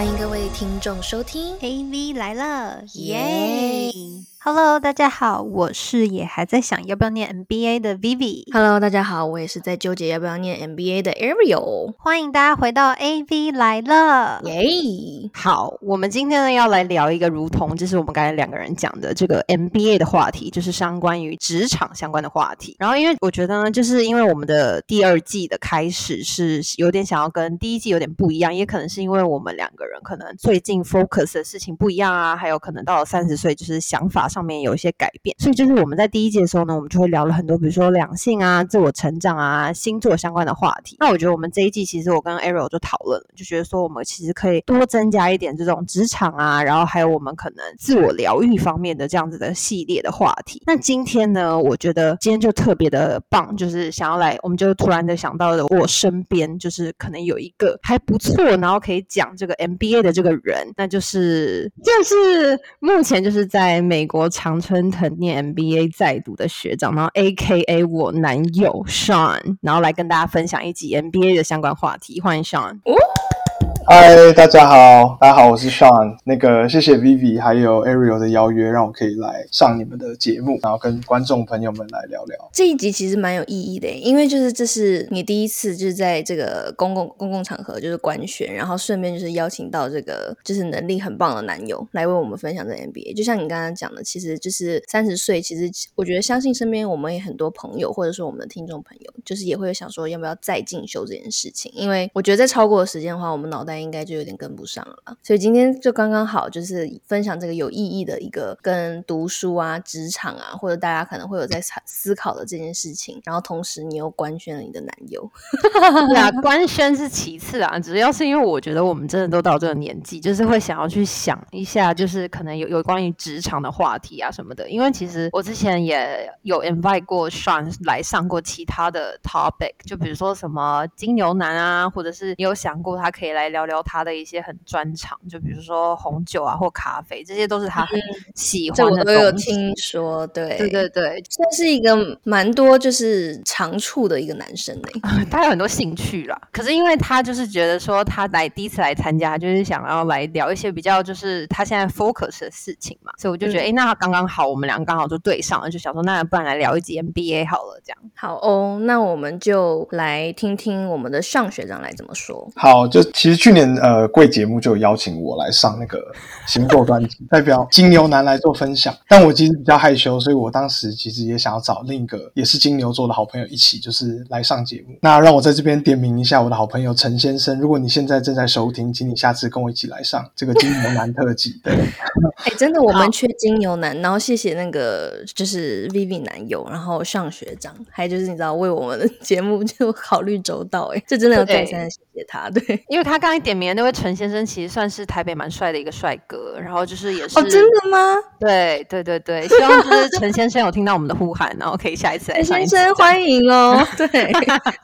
欢迎各位听众收听 AV 来了，耶！Hello，大家好，我是也还在想要不要念 MBA 的 Vivi，Hello，大家好，我也是在纠结要不要念 MBA 的 Ariel。欢迎大家回到 AV 来了。耶！好，我们今天呢要来聊一个，如同就是我们刚才两个人讲的这个 MBA 的话题，就是相关于职场相关的话题。然后，因为我觉得呢，就是因为我们的第二季的开始是有点想要跟第一季有点不一样，也可能是因为我们两个人可能最近 focus 的事情不一样啊，还有可能到了三十岁，就是想法上面有一些改变。所以，就是我们在第一季的时候呢，我们就会聊了很多，比如说两性啊、自我成长啊、星座相关的话题。那我觉得我们这一季其实我跟 Ariel 就讨论了，就觉得说我们其实可以多增加一点这种职场啊，然后还有我们可能自我疗愈方面的这样子的系列的话题。那今天呢，我觉得今天就特别的棒，就是想要来，我们就突然的想到了我身边就是可能有一个还不错，然后可以讲这个 MBA 的这个人，那就是就是目前就是在美国常春藤念 MBA 在读的学长，然后 A.K.A 我男友 Sean，然后来跟大家分享一集 MBA 的相关话题。欢迎 Sean。嗨，大家好，大家好，我是 Sean。那个，谢谢 Vivi 还有 Ariel 的邀约，让我可以来上你们的节目，然后跟观众朋友们来聊聊。这一集其实蛮有意义的，因为就是这是你第一次就是在这个公共公共场合就是官宣，然后顺便就是邀请到这个就是能力很棒的男友来为我们分享这 NBA。就像你刚刚讲的，其实就是三十岁，其实我觉得相信身边我们也很多朋友，或者说我们的听众朋友，就是也会想说要不要再进修这件事情，因为我觉得在超过的时间的话，我们脑袋应该就有点跟不上了。所以今天就刚刚好，就是分享这个有意义的一个跟读书啊、职场啊，或者大家可能会有在思考的这件事情，然后同时你又官宣了你的男友，对啊，官宣是其次啊，主要是因为我觉得我们真的都到这个年纪，就是会想要去想一下，就是可能有有关于职场的话题啊什么的。因为其实我之前也有 invite 过 Sean 来上过其他的 topic，就比如说什么金牛男啊，或者是你有想过他可以来聊聊他的一些很专长，就比如说红酒啊或咖啡，这些都是他很喜欢的我都有。听说，对对对对，算是一个蛮多就是长处的一个男生呢。他有很多兴趣啦，可是因为他就是觉得说他来第一次来参加，就是想要来聊一些比较就是他现在 focus 的事情嘛，所以我就觉得，嗯哎、那刚刚好，我们两个刚好就对上了，就想说，那不然来聊一集 MBA 好了，这样。好哦，那我们就来听听我们的尚学长来怎么说。好，就其实去年呃贵节目就有邀请我来上那个星座专辑，代表金牛男来做分享，但我其实比较害羞，所以我当时其实也想要找另一个也是金牛座的好朋友一起，就是来上节目。那让我在这边点名一下我的好朋友陈先生，如果你现在正在收听，请你下次跟我一起来上这个金牛男特辑。对，哎，真的，我们缺金牛男，然后谢谢那个就是 Vivi 男友，然后上学长，还有就是你知道为我们的节目就考虑周到，哎，这真的要再对三谢谢他。对，因为他刚才点名的那位陈先生，其实算是台北蛮帅的一个帅哥，然后就是也是哦，真的吗？对对对对，希望就是陈先生有听到我们的呼喊，然后可以下一次来陈先生欢迎哦。对，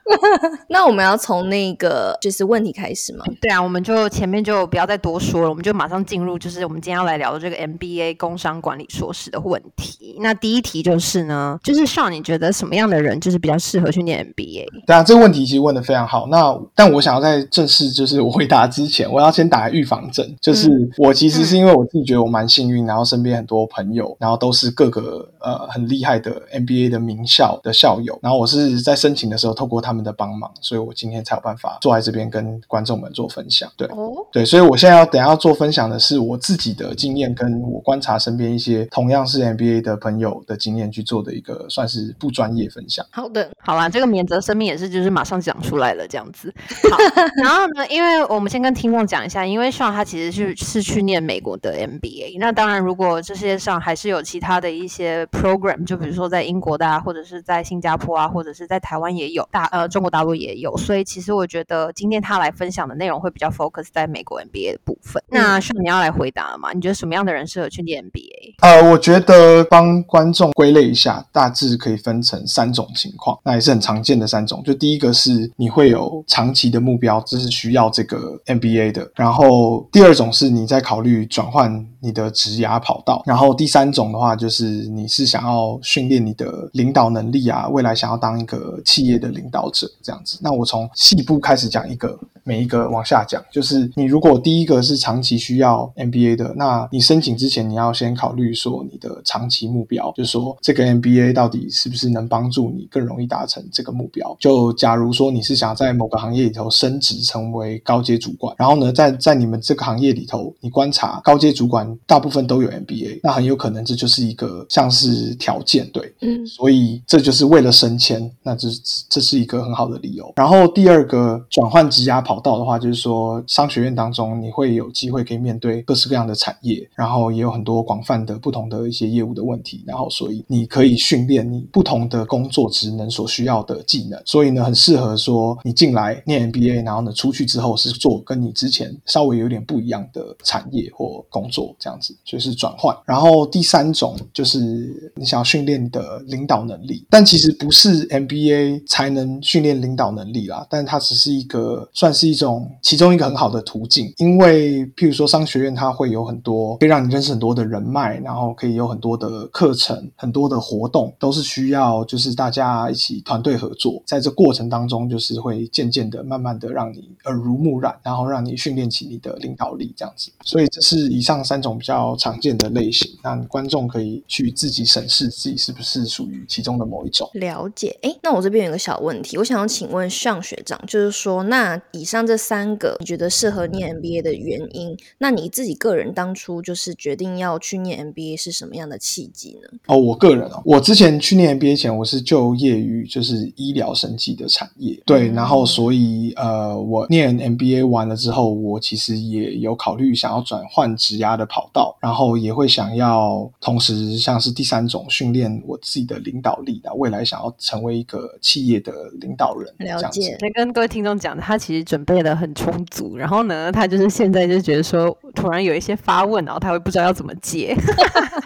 那我们要从那个就是问题开始吗？对啊，我们就前面就不要再多说了，我们就马上进入，就是我们今天要来聊的这个 MBA 工商管理硕士的问题。那第一题就是呢，就是上你觉得什么样的人就是比较适合去念 MBA？对啊，这个问题其实问的非常好。那但我想要在正式就是我回答之前，我要先打预防针，就是我其实是因为我自己觉得我蛮幸运，然后身边很多朋友，然后都是各个呃很厉害的 MBA 的名校的校友，然后我是在申请的时候透过他们的帮忙，所以我今天才有办法坐在这边跟观众们做分享。对。哦，对，所以我现在要等下要做分享的是我自己的经验，跟我观察身边一些同样是 MBA 的朋友的经验去做的一个算是不专业分享。好的，好啦，这个免责声明也是就是马上讲出来了这样子。好，然后呢，因为我们先跟听众讲一下，因为上他其实是是去念美国的 MBA，那当然如果这世界上还是有其他的一些 program，就比如说在英国的啊，或者是在新加坡啊，或者是在台湾也有，大呃中国大陆也有，所以其实我觉得今天他来分享的内容会比较 focus 在美国 MBA 的部分。那上你要来回答了吗？你觉得什么样的人适合去念 MBA？呃，我觉得帮观众归类一下，大致可以分成三种情况，那也是很常见的三种。就第一个是你会有长期的目标，这是需要这个 NBA 的。然后第二种是你在考虑转换你的职涯跑道。然后第三种的话，就是你是想要训练你的领导能力啊，未来想要当一个企业的领导者这样子。那我从细部开始讲一个。每一个往下讲，就是你如果第一个是长期需要 MBA 的，那你申请之前你要先考虑说你的长期目标，就是说这个 MBA 到底是不是能帮助你更容易达成这个目标。就假如说你是想在某个行业里头升职成为高阶主管，然后呢，在在你们这个行业里头，你观察高阶主管大部分都有 MBA，那很有可能这就是一个像是条件，对，嗯，所以这就是为了升迁，那这这是一个很好的理由。然后第二个转换职涯跑。道的话，就是说商学院当中，你会有机会可以面对各式各样的产业，然后也有很多广泛的不同的一些业务的问题，然后所以你可以训练你不同的工作职能所需要的技能，所以呢，很适合说你进来念 MBA，然后呢出去之后是做跟你之前稍微有点不一样的产业或工作这样子，所以是转换。然后第三种就是你想要训练的领导能力，但其实不是 MBA 才能训练领导能力啦，但它只是一个算是。一种其中一个很好的途径，因为譬如说商学院，它会有很多可以让你认识很多的人脉，然后可以有很多的课程、很多的活动，都是需要就是大家一起团队合作，在这过程当中，就是会渐渐的、慢慢的让你耳濡目染，然后让你训练起你的领导力，这样子。所以这是以上三种比较常见的类型，那观众可以去自己审视自己是不是属于其中的某一种。了解，哎，那我这边有个小问题，我想要请问向学长，就是说，那以上。这三个，你觉得适合念 MBA 的原因？那你自己个人当初就是决定要去念 MBA 是什么样的契机呢？哦，我个人哦，我之前去念 MBA 前，我是就业于就是医疗生计的产业，对，然后所以呃，我念 MBA 完了之后，我其实也有考虑想要转换职涯的跑道，然后也会想要同时像是第三种训练我自己的领导力的，未来想要成为一个企业的领导人。了解，那跟各位听众讲，他其实准。备的很充足，然后呢，他就是现在就觉得说，突然有一些发问，然后他会不知道要怎么接。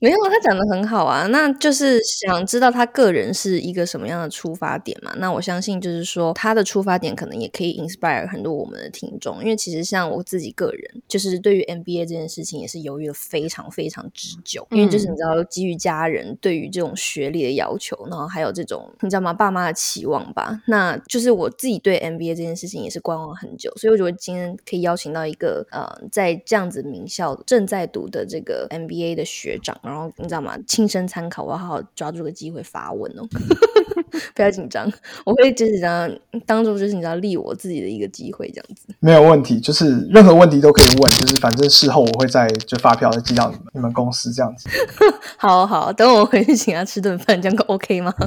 没有，他讲的很好啊，那就是想知道他个人是一个什么样的出发点嘛？那我相信就是说，他的出发点可能也可以 inspire 很多我们的听众，因为其实像我自己个人，就是对于 MBA 这件事情也是犹豫了非常非常之久，因为就是你知道，基于家人对于这种学历的要求，然后还有这种你知道吗，爸妈的期望吧，那就是我自己对 MBA 这件事情也是观望很久，所以我觉得今天可以邀请到一个呃，在这样子名校正在读的这个 MBA 的学学长。然后你知道吗？亲身参考，我要好好抓住个机会发文哦，不要紧张，我会就是这样当做就是你知道立我自己的一个机会这样子，没有问题，就是任何问题都可以问，就是反正事后我会再就发票再寄到你们你们公司这样子。好好，等我回去请他吃顿饭，这样够 OK 吗？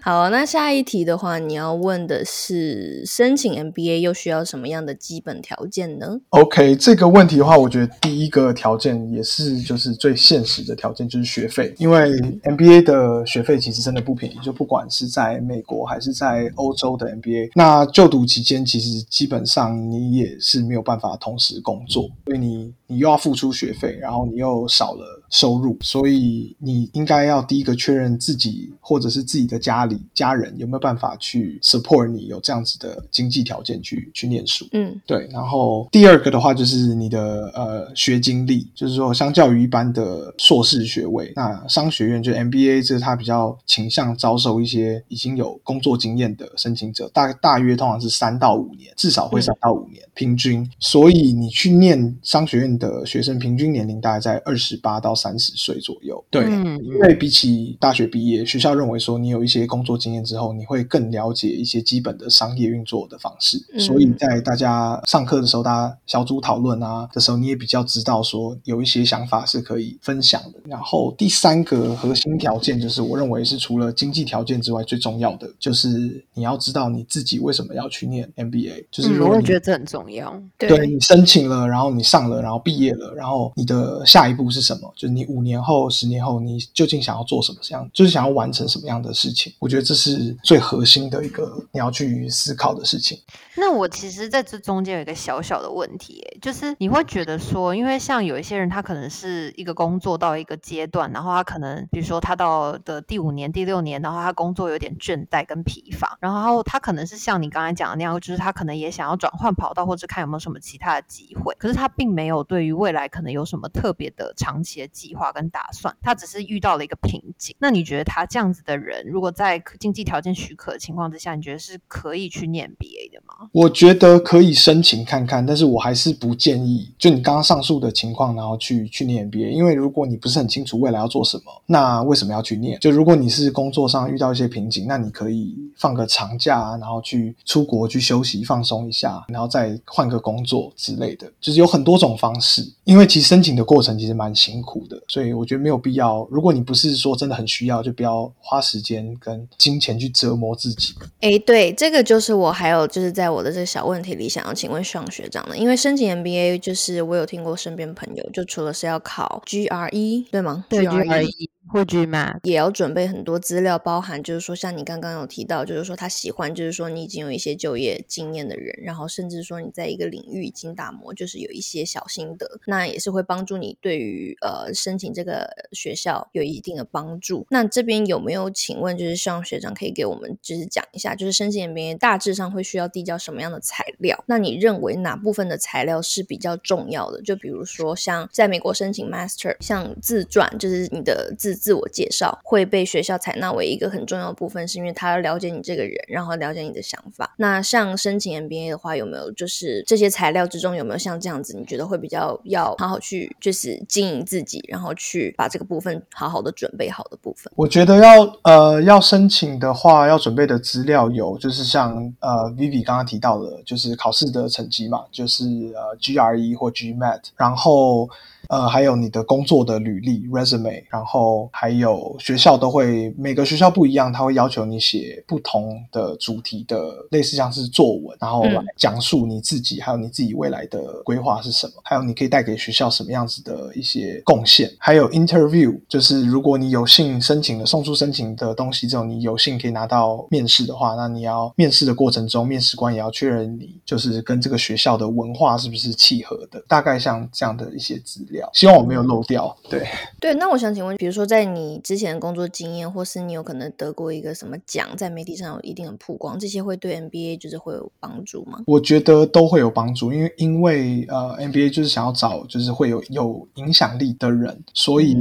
好，那下一题的话，你要问的是申请 MBA 又需要什么样的基本条件呢？OK，这个问题的话，我觉得第一个条件也是就是最现实的条件，就是学费，因为 MBA 的学费其实真的不便宜，就不管是在美国还是在欧洲的 MBA，那就读期间其实基本上你也是没有办法同时工作，因为你你又要付出学费，然后你又少了收入，所以你应该要第一个确认自己或者是自己的家。里家人有没有办法去 support 你有这样子的经济条件去去念书？嗯，对。然后第二个的话就是你的呃学经历，就是说相较于一般的硕士学位，那商学院就 MBA 这是它比较倾向招收一些已经有工作经验的申请者，大大约通常是三到五年，至少会三到五年平均。所以你去念商学院的学生平均年龄大概在二十八到三十岁左右。对，因为比起大学毕业，学校认为说你有一些工作经验之后，你会更了解一些基本的商业运作的方式，所以在大家上课的时候，大家小组讨论啊的时候，你也比较知道说有一些想法是可以分享的。然后第三个核心条件就是，我认为是除了经济条件之外最重要的，就是你要知道你自己为什么要去念 MBA。就是我也觉得这很重要。对你申请了，然后你上了，然后毕业了，然后你的下一步是什么？就是你五年后、十年后，你究竟想要做什么这样，就是想要完成什么样的事情。我觉得这是最核心的一个你要去思考的事情。那我其实在这中间有一个小小的问题，就是你会觉得说，因为像有一些人，他可能是一个工作到一个阶段，然后他可能比如说他到的第五年、第六年，然后他工作有点倦怠跟疲乏，然后他可能是像你刚才讲的那样，就是他可能也想要转换跑道，或者看有没有什么其他的机会，可是他并没有对于未来可能有什么特别的长期的计划跟打算，他只是遇到了一个瓶颈。那你觉得他这样子的人，如果在经济条件许可的情况之下，你觉得是可以去念 BA 的吗？我觉得可以申请看看，但是我还是不建议，就你刚刚上述的情况，然后去去念 B A，因为如果你不是很清楚未来要做什么，那为什么要去念？就如果你是工作上遇到一些瓶颈，那你可以放个长假，然后去出国去休息放松一下，然后再换个工作之类的，就是有很多种方式。因为其实申请的过程其实蛮辛苦的，所以我觉得没有必要。如果你不是说真的很需要，就不要花时间跟金钱去折磨自己。诶，对，这个就是我还有就是在我的这个小问题里想要请问双学长的，因为申请 MBA 就是我有听过身边朋友，就除了是要考 GRE 对吗？对 GRE。或 GMAT 也要准备很多资料，包含就是说，像你刚刚有提到，就是说他喜欢，就是说你已经有一些就业经验的人，然后甚至说你在一个领域已经打磨，就是有一些小心得，那也是会帮助你对于呃申请这个学校有一定的帮助。那这边有没有请问，就是希望学长可以给我们就是讲一下，就是申请 MBA 大致上会需要递交什么样的材料？那你认为哪部分的材料是比较重要的？就比如说像在美国申请 Master，像自传，就是你的自自我介绍会被学校采纳为一个很重要的部分，是因为他要了解你这个人，然后了解你的想法。那像申请 MBA 的话，有没有就是这些材料之中有没有像这样子？你觉得会比较要好好去就是经营自己，然后去把这个部分好好的准备好的部分？我觉得要呃要申请的话，要准备的资料有就是像呃 Vivi 刚刚提到的，就是考试的成绩嘛，就是呃 GRE 或 GMAT，然后。呃，还有你的工作的履历 resume，然后还有学校都会每个学校不一样，他会要求你写不同的主题的类似像是作文，然后来讲述你自己，还有你自己未来的规划是什么，还有你可以带给学校什么样子的一些贡献。还有 interview，就是如果你有幸申请了送出申请的东西之后，你有幸可以拿到面试的话，那你要面试的过程中，面试官也要确认你就是跟这个学校的文化是不是契合的，大概像这样的一些资料。希望我没有漏掉。对对，那我想请问，比如说在你之前的工作经验，或是你有可能得过一个什么奖，在媒体上有一定的曝光，这些会对 NBA 就是会有帮助吗？我觉得都会有帮助，因为因为呃 NBA 就是想要找就是会有有影响力的人，所以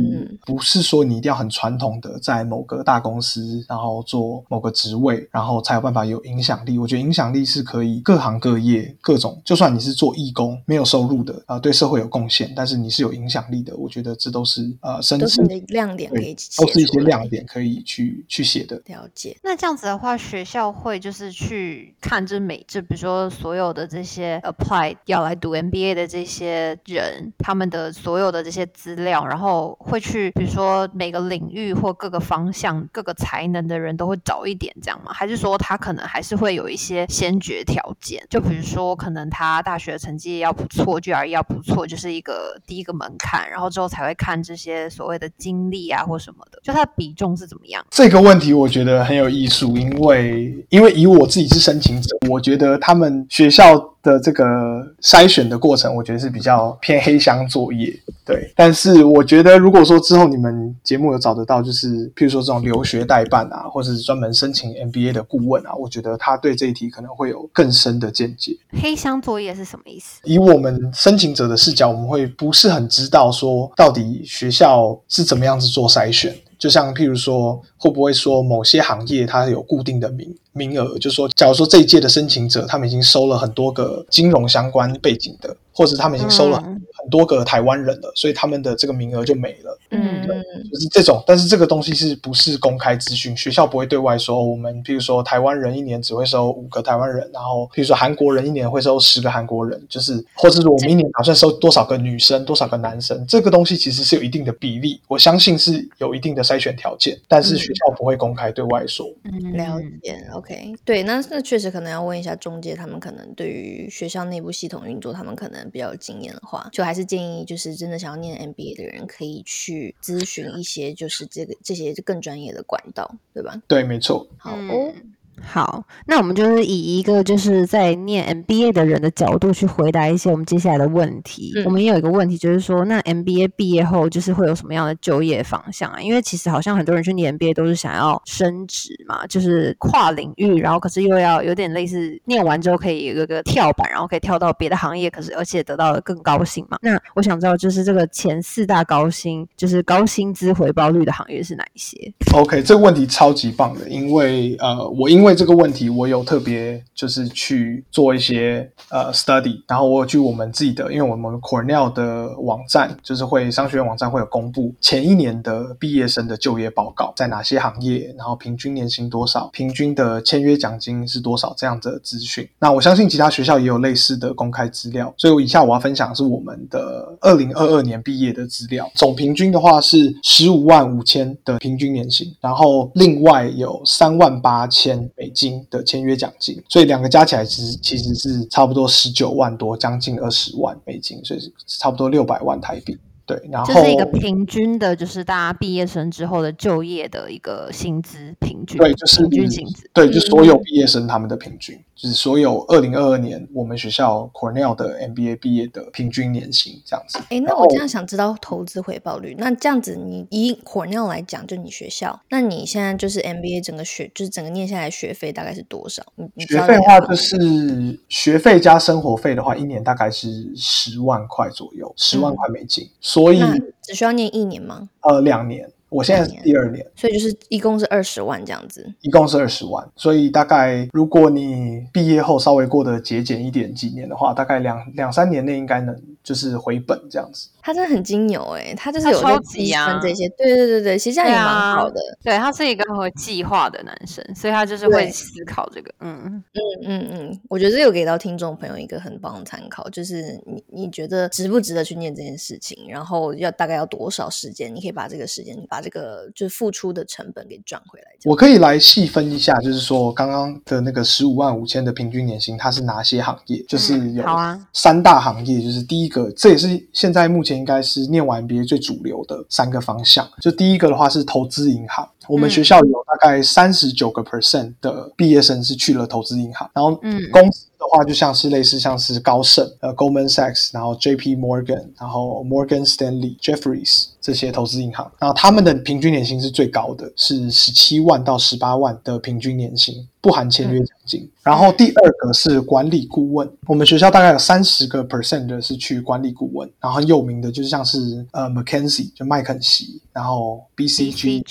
不是说你一定要很传统的在某个大公司，然后做某个职位，然后才有办法有影响力。我觉得影响力是可以各行各业各种，就算你是做义工没有收入的啊，对社会有贡献，但是你是有。影响力的，我觉得这都是呃，都是亮点，可以都是一些亮点可以去去写的。了解。那这样子的话，学校会就是去看这每这，比如说所有的这些 apply 要来读 MBA 的这些人，他们的所有的这些资料，然后会去，比如说每个领域或各个方向、各个才能的人都会找一点这样吗？还是说他可能还是会有一些先决条件？就比如说，可能他大学成绩要不错，GRE 要不错，就是一个第一个门。槛，然后之后才会看这些所谓的经历啊或什么的，就它的比重是怎么样？这个问题我觉得很有艺术，因为因为以我自己是申请者，我觉得他们学校。的这个筛选的过程，我觉得是比较偏黑箱作业，对。但是我觉得，如果说之后你们节目有找得到，就是譬如说这种留学代办啊，或者是专门申请 MBA 的顾问啊，我觉得他对这一题可能会有更深的见解。黑箱作业是什么意思？以我们申请者的视角，我们会不是很知道说到底学校是怎么样子做筛选。就像譬如说，会不会说某些行业它有固定的名名额？就是说，假如说这一届的申请者，他们已经收了很多个金融相关背景的。或者他们已经收了很多个台湾人了，所以他们的这个名额就没了。嗯，就是这种，但是这个东西是不是公开资讯？学校不会对外说，我们譬如说台湾人一年只会收五个台湾人，然后譬如说韩国人一年会收十个韩国人，就是或者是我们一年打算收多少个女生，多少个男生，这个东西其实是有一定的比例，我相信是有一定的筛选条件，但是学校不会公开对外说。嗯，了解。OK，对，那那确实可能要问一下中介，他们可能对于学校内部系统运作，他们可能。比较有经验的话，所以我还是建议，就是真的想要念 MBA 的人，可以去咨询一些就是这个这些更专业的管道，对吧？对，没错。好哦。好，那我们就是以一个就是在念 MBA 的人的角度去回答一些我们接下来的问题。我们也有一个问题，就是说，那 MBA 毕业后就是会有什么样的就业方向啊？因为其实好像很多人去念 MBA 都是想要升职嘛，就是跨领域，然后可是又要有点类似念完之后可以有一个跳板，然后可以跳到别的行业，可是而且得到了更高薪嘛。那我想知道，就是这个前四大高薪，就是高薪资回报率的行业是哪一些？OK，这个问题超级棒的，因为呃，我因为这个问题，我有特别就是去做一些呃 study，然后我有去我们自己的，因为我们 Cornell 的网站，就是会商学院网站会有公布前一年的毕业生的就业报告，在哪些行业，然后平均年薪多少，平均的签约奖金是多少这样的资讯。那我相信其他学校也有类似的公开资料，所以我以下我要分享的是我们的二零二二年毕业的资料，总平均的话是十五万五千的平均年薪，然后另外有三万八千。美金的签约奖金，所以两个加起来其实其实是差不多十九万多，将近二十万美金，所以差不多六百万台币。对，然后这是一个平均的，就是大家毕业生之后的就业的一个薪资平均，对，就是平均薪资，对，就所有毕业生他们的平均。就是所有二零二二年我们学校 Cornell 的 MBA 毕业的平均年薪这样子。哎，那我这样想知道投资回报率。那这样子，你以 Cornell 来讲，就你学校，那你现在就是 MBA 整个学，就是整个念下来学费大概是多少？学费的话，就是学费加生活费的话，一年大概是十万块左右，十万块美金。所以只需要念一年吗？呃，两年。我现在是第二年，所以就是一共是二十万这样子，一共是二十万，所以大概如果你毕业后稍微过得节俭一点几年的话，大概两两三年内应该能就是回本这样子。他真的很精牛哎，他就是有在计算这些，对对对对，其实这样也蛮好的。对他是一个会计划的男生，所以他就是会思考这个。嗯嗯嗯嗯，我觉得这有给到听众朋友一个很棒的参考，就是你你觉得值不值得去念这件事情，然后要大概要多少时间，你可以把这个时间把这个就是付出的成本给赚回来。我可以来细分一下，就是说刚刚的那个十五万五千的平均年薪，它是哪些行业？就是有三大行业，就是第一个，这也是现在目前。应该是念完 MBA 最主流的三个方向。就第一个的话是投资银行，我们学校有大概三十九个 percent 的毕业生是去了投资银行。然后，嗯，公司的话就像是类似像是高盛、呃 Goldman Sachs，然后 JP Morgan，然后 Morgan Stanley、Jeffries 这些投资银行，然后他们的平均年薪是最高的，是十七万到十八万的平均年薪。不含签约奖金，然后第二个是管理顾问，我们学校大概有三十个 percent 的是去管理顾问，然后很有名的就是像是呃 McKinsey 就麦肯锡，然后 BCG、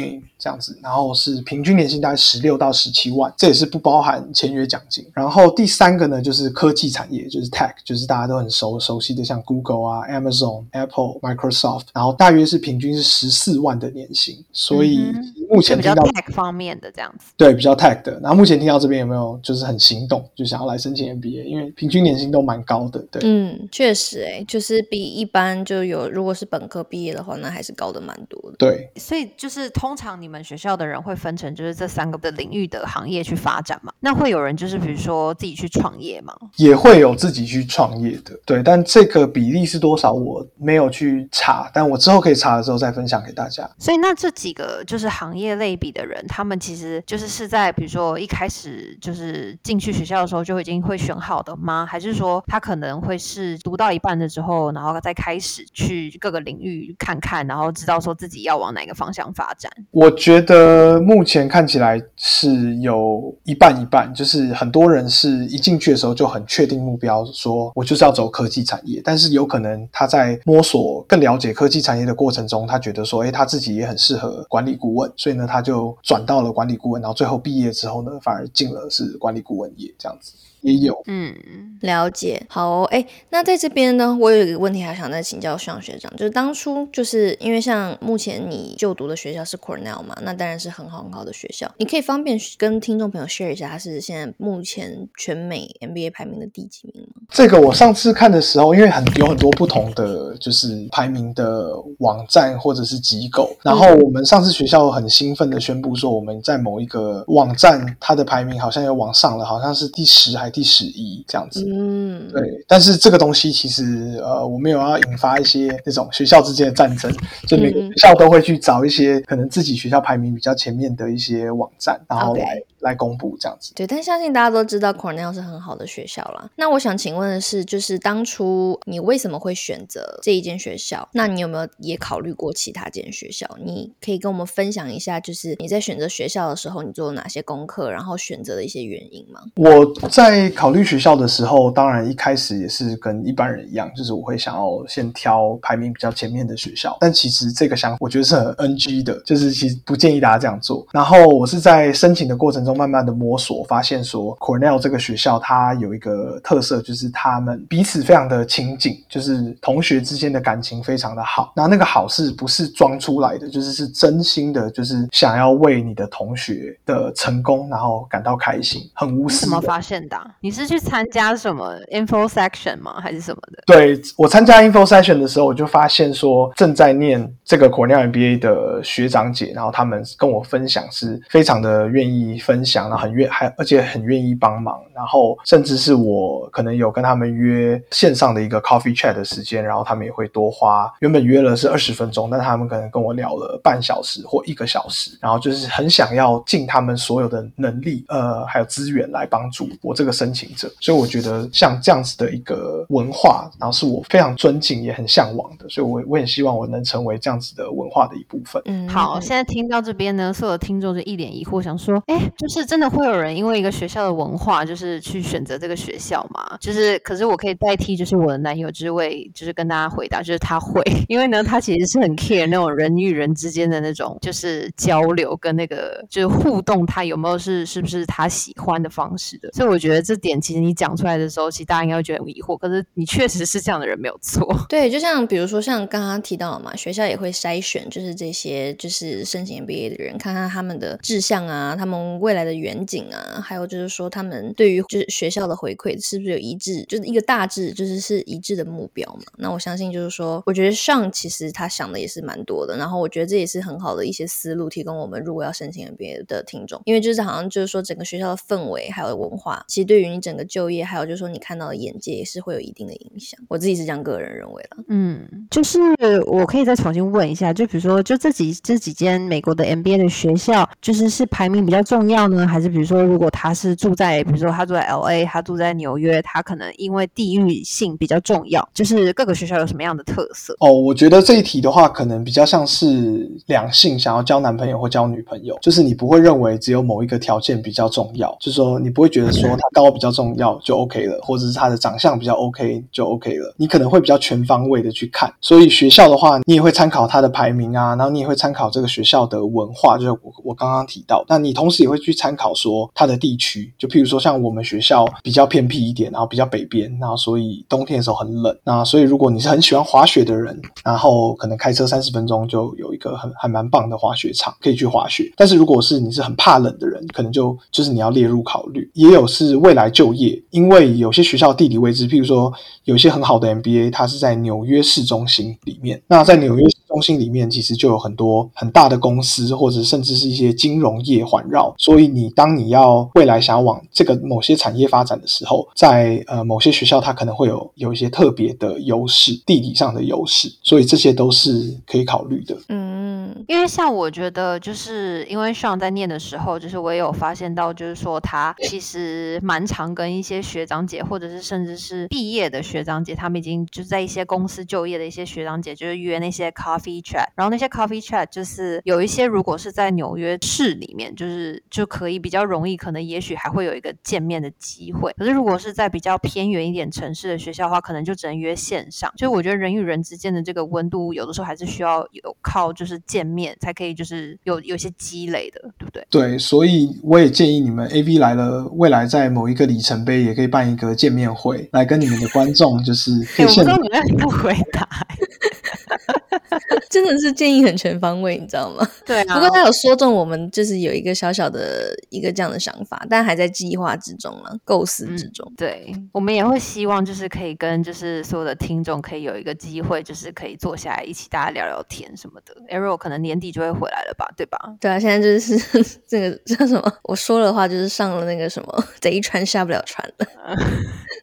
tem 这样子，然后是平均年薪大概十六到十七万，这也是不包含签约奖金。然后第三个呢就是科技产业，就是 Tech，就是大家都很熟熟悉的像 Google 啊、Amazon、Apple、Microsoft，然后大约是平均是十四万的年薪，所以目前比较 Tech 方面的这样子，对，比较 Tech。的，然后目前听到这边有没有就是很心动，就想要来申请 MBA，因为平均年薪都蛮高的，对，嗯，确实，哎，就是比一般就有，如果是本科毕业的话，那还是高的蛮多的，对。所以就是通常你们学校的人会分成就是这三个的领域的行业去发展嘛？那会有人就是比如说自己去创业吗？也会有自己去创业的，对，但这个比例是多少我没有去查，但我之后可以查的时候再分享给大家。所以那这几个就是行业类比的人，他们其实就是是在比如。说一开始就是进去学校的时候就已经会选好的吗？还是说他可能会是读到一半的之后，然后再开始去各个领域看看，然后知道说自己要往哪个方向发展？我觉得目前看起来是有一半一半，就是很多人是一进去的时候就很确定目标，说我就是要走科技产业。但是有可能他在摸索更了解科技产业的过程中，他觉得说，哎，他自己也很适合管理顾问，所以呢，他就转到了管理顾问，然后最后毕业。之后呢，反而进了是管理顾问业这样子。也有，嗯，了解。好，哎，那在这边呢，我有一个问题还想再请教向学长，就是当初就是因为像目前你就读的学校是 Cornell 嘛，嘛，那当然是很好很好的学校。你可以方便跟听众朋友 share 一下，它是现在目前全美 MBA 排名的第几名吗？这个我上次看的时候，因为很有很多不同的就是排名的网站或者是机构，然后我们上次学校很兴奋的宣布说，我们在某一个网站它的排名好像有往上了，好像是第十还第十一这样子。嗯，对，但是这个东西其实呃，我没有要引发一些那种学校之间的战争，就每个学校都会去找一些可能自己学校排名比较前面的一些网站，然后来来公布这样子。对，但相信大家都知道 Cornell 是很好的学校啦。那我想请问的是，就是当初你为什么会选择这一间学校？那你有没有也考虑过其他间学校？你可以跟我们分享一下，就是你在选择学校的时候，你做了哪些功课，然后选择的一些原因吗？我在考虑学校的时候，当然一开始也是跟一般人一样，就是我会想要先挑排名比较前面的学校。但其实这个想法我觉得是很 NG 的，就是其实不建议大家这样做。然后我是在申请的过程中慢慢的摸索，发现说 Cornell 这个学校它有一个特色，就是他们彼此非常的亲近，就是同学之间的感情非常的好。那那个好是不是装出来的，就是是真心的，就是想要为你的同学的成功然后感到开心，很无私的。怎么发现的啊、你是去参加什么 info section 吗？还是什么的？对我参加 info Section 的时候，我就发现说正在念这个 Cornell MBA 的学长姐，然后他们跟我分享是非常的愿意分享，然后很愿还而且很愿意帮忙，然后甚至是我可能有跟他们约线上的一个 coffee chat 的时间，然后他们也会多花，原本约了是二十分钟，但他们可能跟我聊了半小时或一个小时，然后就是很想要尽他们所有的能力，呃，还有资源来帮助我这个申请者，所以我觉得像这样子的一个文化，然后是我非常尊敬也很向往的，所以我我也希望我能成为这样子的文化的一部分。嗯，好，现在听到这边呢，所有的听众就一脸疑惑，想说，哎，就是真的会有人因为一个学校的文化，就是去选择这个学校吗？就是，可是我可以代替，就是我的男友，就是为，就是跟大家回答，就是他会，因为呢，他其实是很 care 那种人与人之间的那种，就是交流跟那个就是互动，他有没有是是不是他喜欢的方式的。所以我觉得这点其实你讲出来的时候，其实大家应该会觉得很疑惑，可是你确实是这样的人，没有错。对，就像比如说像刚刚提到了嘛，学校也会筛选，就是这些就是申请 MBA 的人，看看他们的志向啊，他们未来的远景啊，还有就是说他们对于就是学校的回馈是不是有一致，就是一个大致就是是一致的目标嘛。那我相信就是说，我觉得上其实他想的也是蛮多的，然后我觉得这也是很好的一些思路，提供我们如果要申请 MBA 的听众，因为就是好像就是说整个学校的氛围还有文化，其实对于你整个就业，还有就是说你看到的眼界也是会有一定的影响。我自己是这样个人认为的。嗯，就是我可以再重新问一下，就比如说，就这几这几间美国的 MBA 的学校，就是是排名比较重要呢，还是比如说，如果他是住在，比如说他住在 LA，他住在纽约，他可能因为地域性比较重要，就是各个学校有什么样的特色？哦，我觉得这一题的话，可能比较像是两性想要交男朋友或交女朋友，就是你不会认为只有某一个条件比较重要，就是说你不会觉得说他高比较重要就 OK 了，或者是他的长相比较 OK 就 OK 了，你可能会比较全方位的去看。所以学校的话，你也会参考他的排名啊，然后你也会参考这个学校的文化，就是我我刚刚提到，那你同时也会去参考说它的地区，就譬如说像我们学校比较偏僻一点，然后比较北边，然后所以冬天的时候很冷，那所以如果你是很喜欢滑雪的人，然后可能开车三十分钟就有一个很还蛮棒的滑雪场可以去滑雪。但是如果是你是很怕冷的人，可能就就是你要列入考虑。也有是未来就业，因为有些学校地理位置，譬如说有些很好的 MBA，它是在纽约市中心里面。那在纽约市中心里面，其实就有很多很大的公司，或者甚至是一些金融业环绕。所以以你当你要未来想要往这个某些产业发展的时候，在呃某些学校它可能会有有一些特别的优势，地理上的优势，所以这些都是可以考虑的。嗯，因为像我觉得，就是因为上在念的时候，就是我也有发现到，就是说他其实蛮常跟一些学长姐，或者是甚至是毕业的学长姐，他们已经就在一些公司就业的一些学长姐，就是约那些 coffee chat，然后那些 coffee chat 就是有一些如果是在纽约市里面，就是就可以比较容易，可能也许还会有一个见面的机会。可是如果是在比较偏远一点城市的学校的话，可能就只能约线上。就是我觉得人与人之间的这个温度，有的时候还是需要有靠就是见面才可以，就是有有些积累的，对不对？对，所以我也建议你们 AV 来了，未来在某一个里程碑也可以办一个见面会，来跟你们的观众就是 可哎我不知以现道你们要回答。真的是建议很全方位，你知道吗？对啊，不过他有说中我们就是有一个小小的一个这样的想法，但还在计划之中了，构思之中。对，我们也会希望就是可以跟就是所有的听众可以有一个机会，就是可以坐下来一起大家聊聊天什么的。Arrow 可能年底就会回来了吧，对吧？对啊，现在就是 这个叫什么？我说的话就是上了那个什么贼船下不了船了。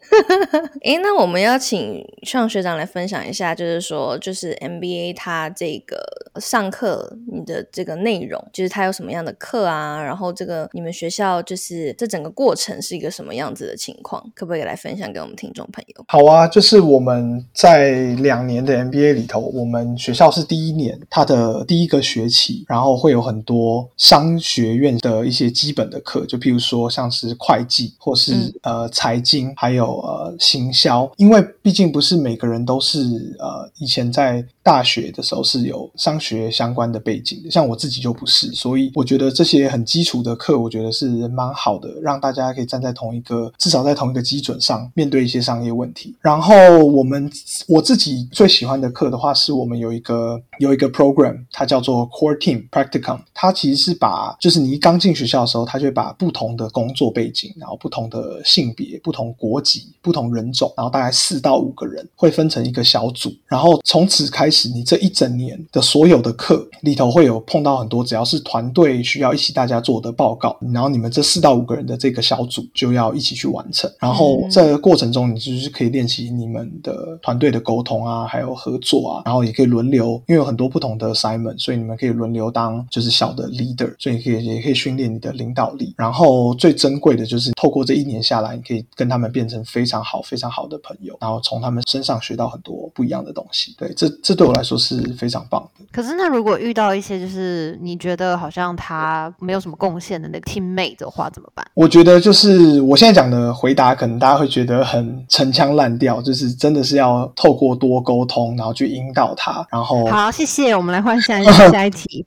哎，那我们要请上学长来分享一下，就是说，就是 MBA 它这个上课你的这个内容，就是它有什么样的课啊？然后这个你们学校就是这整个过程是一个什么样子的情况？可不可以来分享给我们听众朋友？好啊，就是我们在两年的 MBA 里头，我们学校是第一年，它的第一个学期，然后会有很多商学院的一些基本的课，就譬如说像是会计或是、呃财经，还有呃行销，因为毕竟不是每个人都是呃以前在大学的时候是有商学相关的背景的，像我自己就不是，所以我觉得这些很基础的课，我觉得是蛮好的，让大家可以站在同一个至少在同一个基准上面对一些商业问题。然后我们我自己最喜欢的课的话，是我们有一个有一个 program，它叫做 Core Team Practicum，它其实是把就是你一刚进学校的时候，它就把不同的工作背景，然后不同的性别、不同国籍、不同人种，然后大概四到五个人会分成一个小组，然后从此开始，你这一整年的所有的课里头会有碰到很多只要是团队需要一起大家做的报告，然后你们这四到五个人的这个小组就要一起去完成，然后嗯这个过程中你就是可以练习你们的团队的沟通啊，还有合作啊，然后也可以轮流，因为有很多不同的 assignment，所以你们可以轮流当就是小的 leader，所以可以也可以训练你的领导力。然后最珍贵的就是透过这一年下来，你可以跟他们变成非常好、非常好的朋友，然后从他们身上学到很多不一样的东西。对，这这对我来说是非常棒的。可是那如果遇到一些就是你觉得好像他没有什么贡献的那个 teammate 的话怎么办？我觉得就是我现在讲的回答，可能大家会觉得很陈腔滥调，就是真的是要透过多沟通，然后去引导他，然后好，谢谢。我们来换下一 下一题。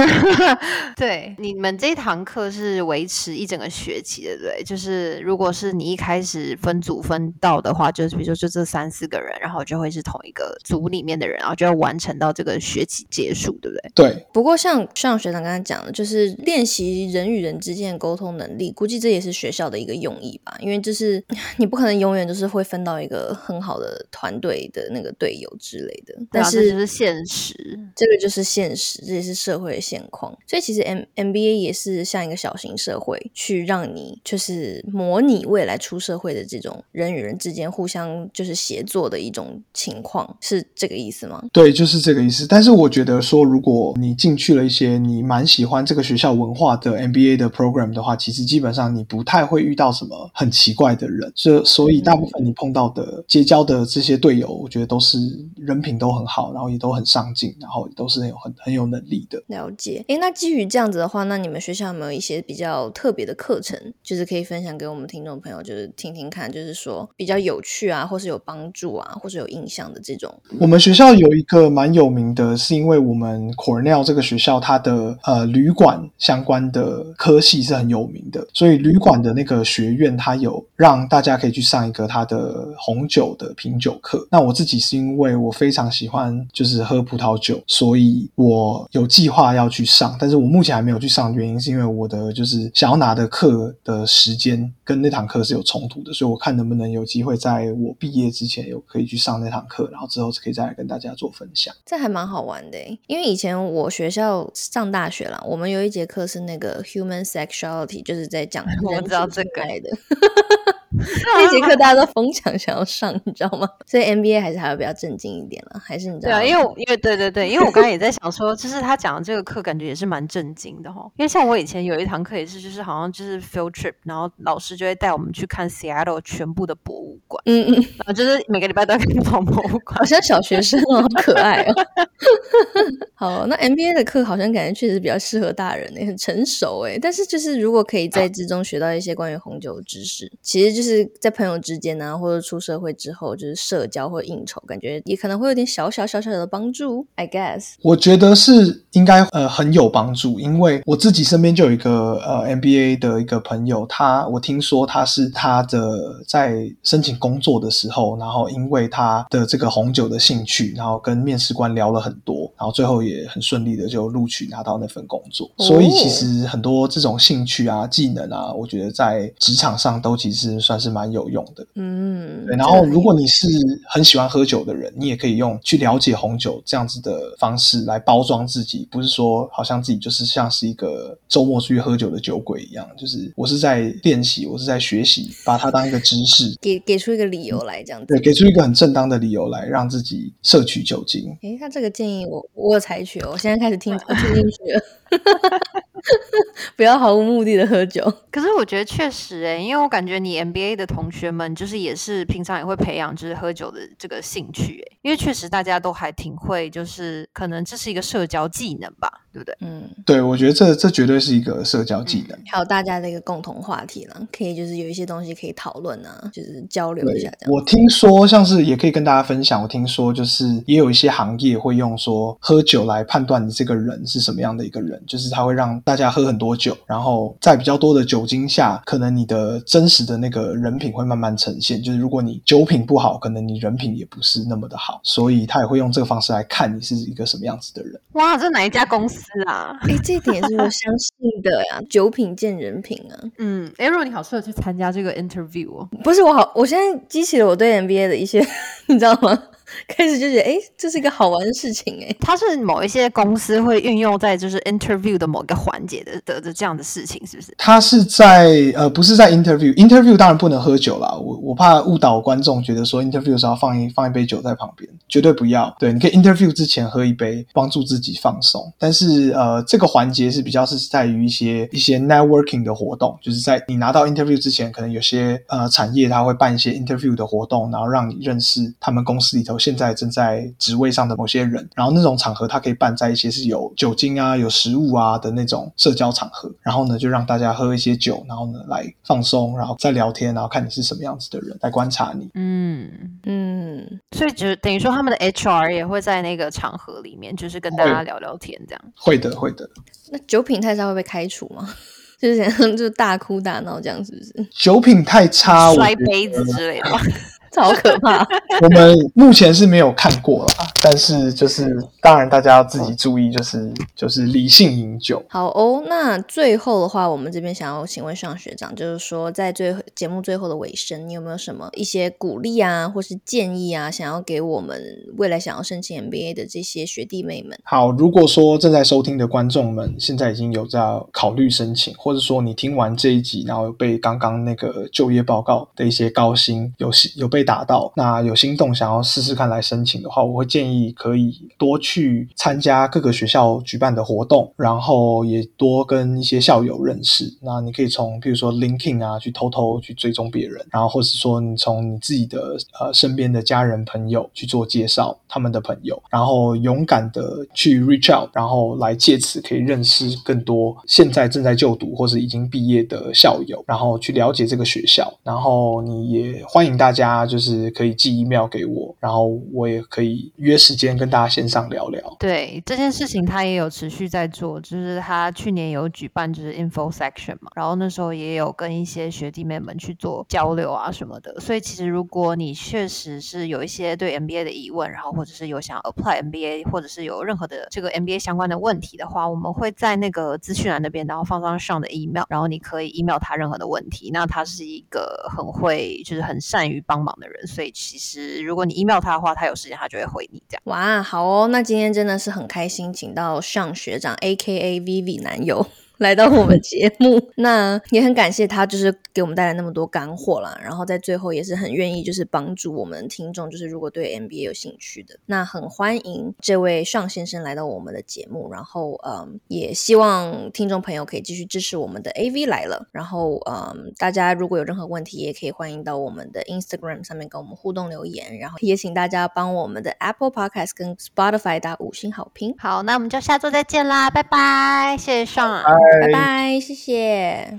对，你们这一堂课是维持一整个学期，对不对？就是如果是你一开始分组分到的话，就是比如说就这三四个人，然后就会是同一个组里面的人，然后就要完成到这个学期结束，对不对？对不过像像学长刚才讲的，就是练习人与人之间的沟通能力，估计这也是学校的一个用意吧。因为就是 你不可能永远就是会分到一个很好的团队的那个队友之类的，但是啊这是就是现实。这个就是现实，这也是社会的现况。所以其实 M MBA 也是像一个小型社会，去让你就是模拟未来出社会的这种人与人之间互相就是协作的一种情况，是这个意思吗？对，就是这个意思。但是我觉得说，如果你进去了一些你蛮喜欢这个学校文化的 MBA 的 program 的话，其实基本上你不太会遇到什么很奇怪的人。所所以大部分你碰到的结交的这些队友，我觉得都是人品都很好，然后也都很上进，然后都是很有很很有能力的。了解。诶，那基于这样子的话，那你们学校有没有一些比较特别的课程，就是可以分享给我们听众朋友，就是听听看，就是说比较有趣啊，或是有帮助啊，或是有印象的这种？我们学校有一个蛮有名的，是因为我们 Cornell 这个学校它的呃旅馆相关的科系是很有名的，所以旅馆的那个学院它有让大家可以去上一个它的红酒的品酒课。那我自己是因为我非常喜欢就是喝葡萄酒，所以我有计划要去上，但是我目前还没有去上，原因是因为我的就是想要拿的课的时间跟那堂课是有冲突的，所以我看能不能有机会在我毕业之前有可以去上那堂课，然后之后可以再来跟大家做分享。这还蛮好玩的，因为以前我学校上大学啦，我们有一节课是那个 human sexuality，就是在讲 我知道这个的。那 节课大家都疯抢想要上，你知道吗？所以 MBA 还是还要比较正经一点了，还是你知道？对啊，因为我因为对对对，因为我刚才也在想说，就是他讲的这个课感觉也是蛮震惊的哈。因为像我以前有一堂课也是，就是好像就是 field trip，然后老师就会带我们去看 Seattle 全部的博物馆，嗯嗯，然后就是每个礼拜都要看不同博物馆好。像小学生哦，好可爱哦。好，那 MBA 的课好像感觉确实比较适合大人诶，很成熟诶。但是就是如果可以在之中学到一些关于红酒的知识，其实就是就是在朋友之间呢，或者出社会之后，就是社交或应酬，感觉也可能会有点小小小小的帮助。I guess，我觉得是应该呃很有帮助，因为我自己身边就有一个呃 MBA 的一个朋友，他我听说他是他的在申请工作的时候，然后因为他的这个红酒的兴趣，然后跟面试官聊了很多，然后最后也很顺利的就录取拿到那份工作。所以其实很多这种兴趣啊、技能啊，我觉得在职场上都其实算是蛮有用的。嗯，对，然后如果你是很喜欢喝酒的人，你也可以用去了解红酒这样子的方式来包装自己，不是说好像自己就是像是一个周末出去喝酒的酒鬼一样，就是我是在练习，我是在学习，把它当一个知识，给给出一个理由来这样子。对，给出一个很正当的理由来让自己摄取酒精。诶，他这个建议我我有采取哦，我现在开始听听进去了。不要毫无目的的喝酒。可是我觉得确实诶、因为我感觉你 MBA 的同学们就是也是平常也会培养就是喝酒的这个兴趣诶、因为确实大家都还挺会，就是可能这是一个社交技能吧，对不对？嗯，对，我觉得这这绝对是一个社交技能。还有大家的一个共同话题啦，可以就是有一些东西可以讨论啊，就是交流一下这样。我听说，像是也可以跟大家分享。我听说，就是也有一些行业会用说喝酒来判断你这个人是什么样的一个人，就是他会让大家喝很多酒，然后在比较多的酒精下，可能你的真实的那个人品会慢慢呈现。就是如果你酒品不好，可能你人品也不是那么的好，所以他也会用这个方式来看你是一个什么样子的人。哇，这哪一家公司啊？哎，这点也是我相信的呀，酒品见人品啊。嗯，诶 row 你好适合去参加这个 interview 哦。不是我好，我现在激起了我对 MBA 的一些，你知道吗？开始就觉得，哎，这是一个好玩的事情，哎，它是某一些公司会运用在就是 interview 的某个环节的的的这样的事情，是不是？它是在呃，不是在 interview，interview 当然不能喝酒啦，我我怕误导观众，觉得说 interview 是要放一放一杯酒在旁边，绝对不要。对，你可以 interview 之前喝一杯，帮助自己放松。但是呃，这个环节是比较是在于一些一些 networking 的活动，就是在你拿到 interview 之前，可能有些呃产业它会办一些 interview 的活动，然后让你认识他们公司里头现在正在职位上的某些人。然后那种场合，他可以办在一些是有酒精啊、有食物啊的那种社交场合。然后呢，就让大家喝一些酒，然后呢来放松，然后再聊天，然后看你是什么样子的人，来观察你。嗯，嗯，所以就等于说他们的 HR 也会在那个场合里面，就是跟大家聊聊天这样。会的，会的。那酒品太差会被开除吗？就是想就大哭大闹这样，是不是？酒品太差，摔杯子之类的。这好可怕！我们目前是没有看过啦，但是就是当然大家要自己注意，就是就是理性饮酒。好哦，那最后的话，我们这边想要请问上学长，就是说在最节目最后的尾声，你有没有什么一些鼓励啊，或是建议啊，想要给我们未来想要申请 MBA 的这些学弟妹们？好，如果说正在收听的观众们现在已经有在考虑申请，或者说你听完这一集，然后被刚刚那个就业报告的一些高薪有有被打到，那有心动想要试试看来申请的话，我会建议可以多去参加各个学校举办的活动，然后也多跟一些校友认识。那你可以从比如说 Linking 啊去偷偷去追踪别人，然后或是说你从你自己的呃身边的家人朋友去做介绍，他们的朋友，然后勇敢的去 reach out，然后来借此可以认识更多现在正在就读或是已经毕业的校友，然后去了解这个学校，然后你也欢迎大家就就是可以寄 email 给我，然后我也可以约时间跟大家线上聊聊。对这件事情，他也有持续在做，就是他去年有举办就是 info section 嘛，然后那时候也有跟一些学弟妹们去做交流啊什么的。所以其实如果你确实是有一些对 MBA 的疑问，然后或者是有想 apply MBA，或者是有任何的这个 MBA 相关的问题的话，我们会在那个资讯栏那边，然后放上上的 email，然后你可以 email 他任何的问题。那他是一个很会，就是很善于帮忙的所以其实如果你 email 他的话，他有时间他就会回你这样。哇，好哦，那今天真的是很开心，请到上学长 A K A Vivi 男友。来到我们节目，那也很感谢他，就是给我们带来那么多干货啦。然后在最后也是很愿意，就是帮助我们听众，就是如果对 MBA 有兴趣的，那很欢迎这位尚先生来到我们的节目。然后嗯，也希望听众朋友可以继续支持我们的 AV 来了。然后嗯，大家如果有任何问题，也可以欢迎到我们的 Instagram 上面跟我们互动留言。然后也请大家帮我们的 Apple Podcast 跟 Spotify 打五星好评。好，那我们就下周再见啦，拜拜，谢谢上。拜拜。谢谢。